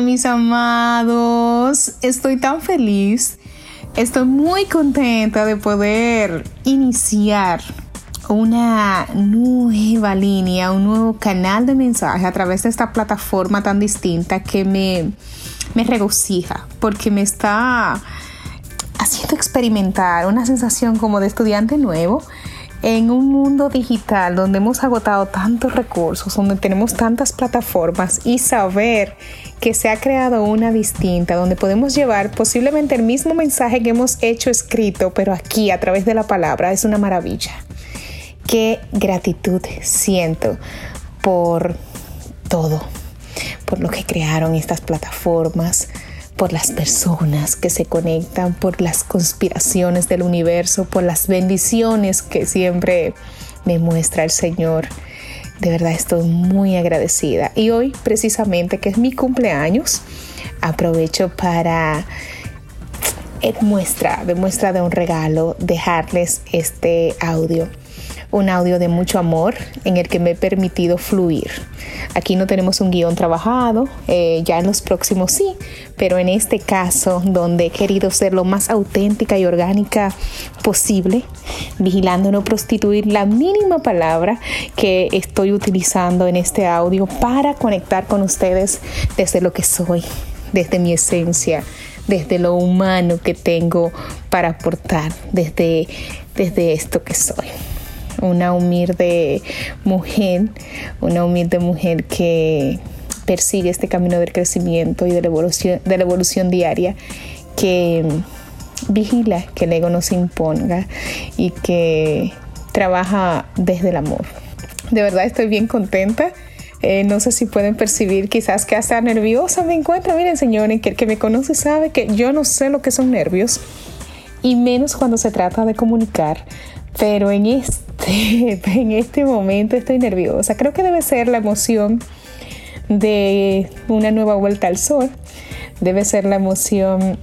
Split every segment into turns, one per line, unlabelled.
Mis amados, estoy tan feliz, estoy muy contenta de poder iniciar una nueva línea, un nuevo canal de mensaje a través de esta plataforma tan distinta que me, me regocija porque me está haciendo experimentar una sensación como de estudiante nuevo en un mundo digital donde hemos agotado tantos recursos, donde tenemos tantas plataformas y saber que se ha creado una distinta, donde podemos llevar posiblemente el mismo mensaje que hemos hecho escrito, pero aquí a través de la palabra, es una maravilla. Qué gratitud siento por todo, por lo que crearon estas plataformas, por las personas que se conectan, por las conspiraciones del universo, por las bendiciones que siempre me muestra el Señor. De verdad estoy muy agradecida. Y hoy precisamente que es mi cumpleaños, aprovecho para muestra, de muestra de un regalo, dejarles este audio un audio de mucho amor en el que me he permitido fluir. Aquí no tenemos un guion trabajado, eh, ya en los próximos sí, pero en este caso donde he querido ser lo más auténtica y orgánica posible, vigilando no prostituir la mínima palabra que estoy utilizando en este audio para conectar con ustedes desde lo que soy, desde mi esencia, desde lo humano que tengo para aportar, desde, desde esto que soy una humilde mujer, una humilde mujer que persigue este camino del crecimiento y de la evolución, diaria, que vigila que el ego no se imponga y que trabaja desde el amor. De verdad estoy bien contenta. Eh, no sé si pueden percibir quizás que hasta nerviosa me encuentro. Miren señores, que el que me conoce sabe que yo no sé lo que son nervios y menos cuando se trata de comunicar. Pero en este en este momento estoy nerviosa. Creo que debe ser la emoción de una nueva vuelta al sol. Debe ser la emoción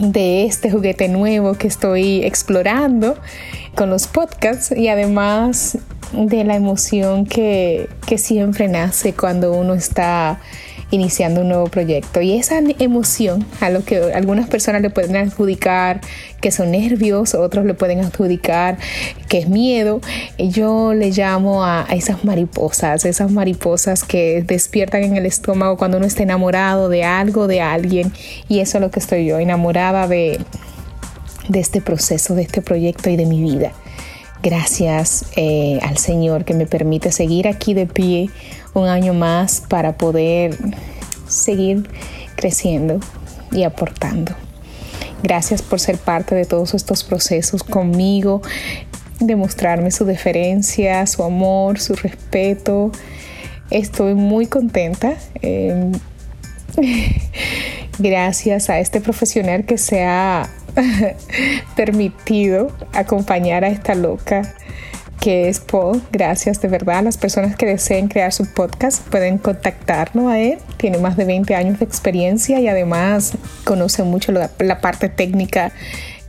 de este juguete nuevo que estoy explorando con los podcasts y además de la emoción que, siempre nace cuando uno está iniciando un nuevo proyecto. Y esa emoción a lo que algunas personas le pueden adjudicar que son nervios, otros le pueden adjudicar que es miedo, yo le llamo a, esas mariposas, esas mariposas que despiertan en el estómago cuando uno está enamorado de algo, de alguien. Y eso es lo que estoy yo, enamorada de, de este proceso, de este proyecto y de mi vida. Gracias eh, al Señor que me permite seguir aquí de pie un año más para poder seguir creciendo y aportando. Gracias por ser parte de todos estos procesos conmigo, demostrarme su deferencia, su amor, su respeto. Estoy muy contenta. Em, gracias a este profesional que se ha permitido acompañar a esta loca que es Paul. Gracias de verdad. Las personas que deseen crear su podcast pueden contactarlo a él. Tiene más de 20 años de experiencia y además conoce mucho la, la parte técnica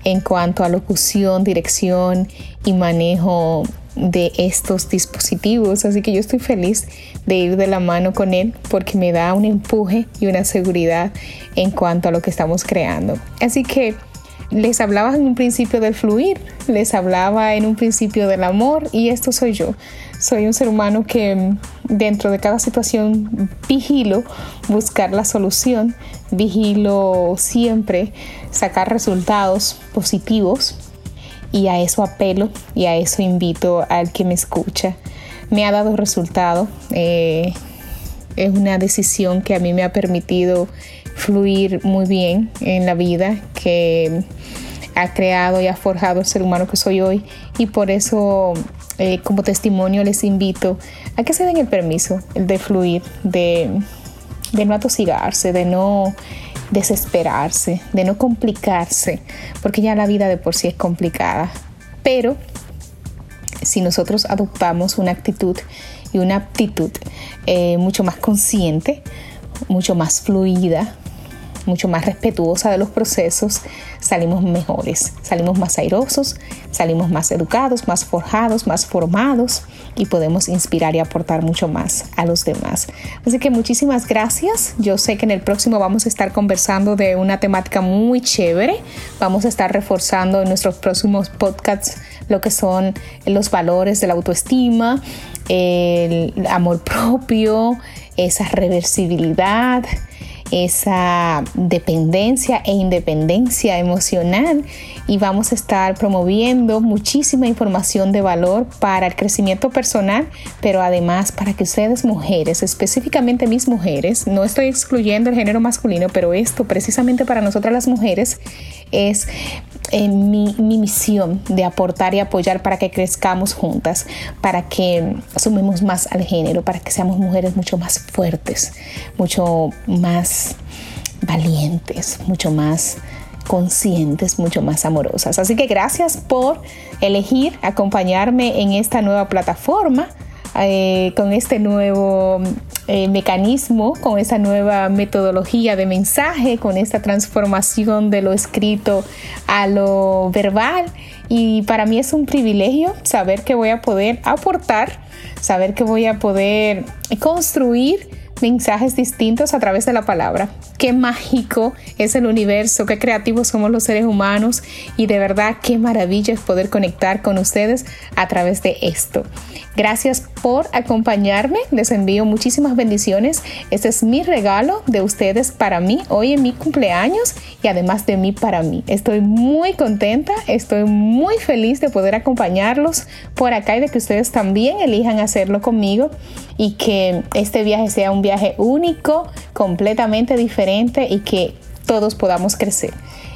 en cuanto a locución, dirección y manejo de estos dispositivos. Así que yo estoy feliz de ir de la mano con él porque me da un empuje y una seguridad en cuanto a lo que estamos creando. Así que les hablaba en un principio del fluir, les hablaba en un principio del amor y esto soy yo. Soy un ser humano que mm, dentro de cada situación vigilo buscar la solución, vigilo siempre sacar resultados positivos y a eso apelo y a eso invito al que me escucha. Me ha dado resultado. Eh, es una decisión que a mí me ha permitido fluir muy bien en la vida, que ha creado y ha forjado el ser humano que soy hoy. Y por eso, eh, como testimonio, les invito a que se den el permiso de fluir, de, de no atosigarse, de no desesperarse, de no complicarse, porque ya la vida de por sí es complicada. Pero si nosotros adoptamos una actitud y una aptitud eh, mucho más consciente, mucho más fluida, mucho más respetuosa de los procesos, salimos mejores, salimos más airosos, salimos más educados, más forjados, más formados y podemos inspirar y aportar mucho más a los demás. Así que muchísimas gracias. Yo sé que en el próximo vamos a estar conversando de una temática muy chévere. Vamos a estar reforzando en nuestros próximos podcasts lo que son los valores de la autoestima, el amor propio, esa reversibilidad, esa dependencia e independencia emocional. Y vamos a estar promoviendo muchísima información de valor para el crecimiento personal, pero además para que ustedes mujeres, específicamente mis mujeres, no estoy excluyendo el género masculino, pero esto precisamente para nosotras las mujeres es en mi, misión de aportar y apoyar para que crezcamos juntas, para que asumimos más al género, para que seamos mujeres mucho más fuertes, mucho más valientes, mucho más conscientes, mucho más amorosas. Así que gracias por elegir acompañarme en esta nueva plataforma, eh, con este nuevo eh, mecanismo, con esta nueva metodología de mensaje, con esta transformación de lo escrito a lo verbal. Y para mí es un privilegio saber que voy a poder aportar, saber que voy a poder construir mensajes distintos a través de la palabra. Qué mágico es el universo, qué creativos somos los seres humanos y de verdad qué maravilla es poder conectar con ustedes a través de esto. Gracias por acompañarme, les envío muchísimas bendiciones. Este es mi regalo de ustedes para mí hoy en mi cumpleaños y además de mí para mí. Estoy muy contenta, estoy muy feliz de poder acompañarlos por acá y de que ustedes también elijan hacerlo conmigo y que este viaje sea un viaje único, completamente diferente y que todos podamos crecer.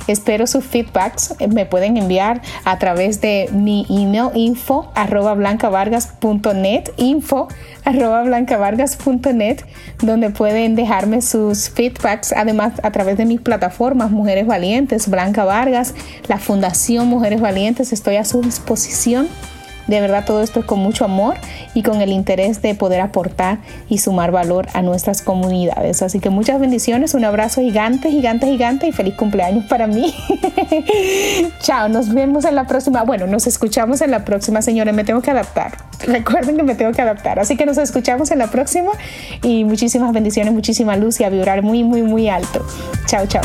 Espero sus feedbacks. Me pueden enviar a través de mi email info arroba blancavargas.net info arroba blancavargas.net donde pueden dejarme sus feedbacks además a través de mis plataformas Mujeres Valientes, Blanca Vargas, la Fundación Mujeres Valientes. Estoy a su disposición de verdad todo esto es con mucho amor y con el interés de poder aportar y sumar valor a nuestras comunidades. Así que muchas bendiciones, un abrazo gigante, gigante, gigante y feliz cumpleaños para mí. Chao, nos vemos en la próxima. Bueno, nos escuchamos en la próxima, señores. Me tengo que adaptar. Recuerden que me tengo que adaptar. Así que nos escuchamos en la próxima y muchísimas bendiciones, muchísima luz y a vibrar muy, muy, muy alto. Chao, chao.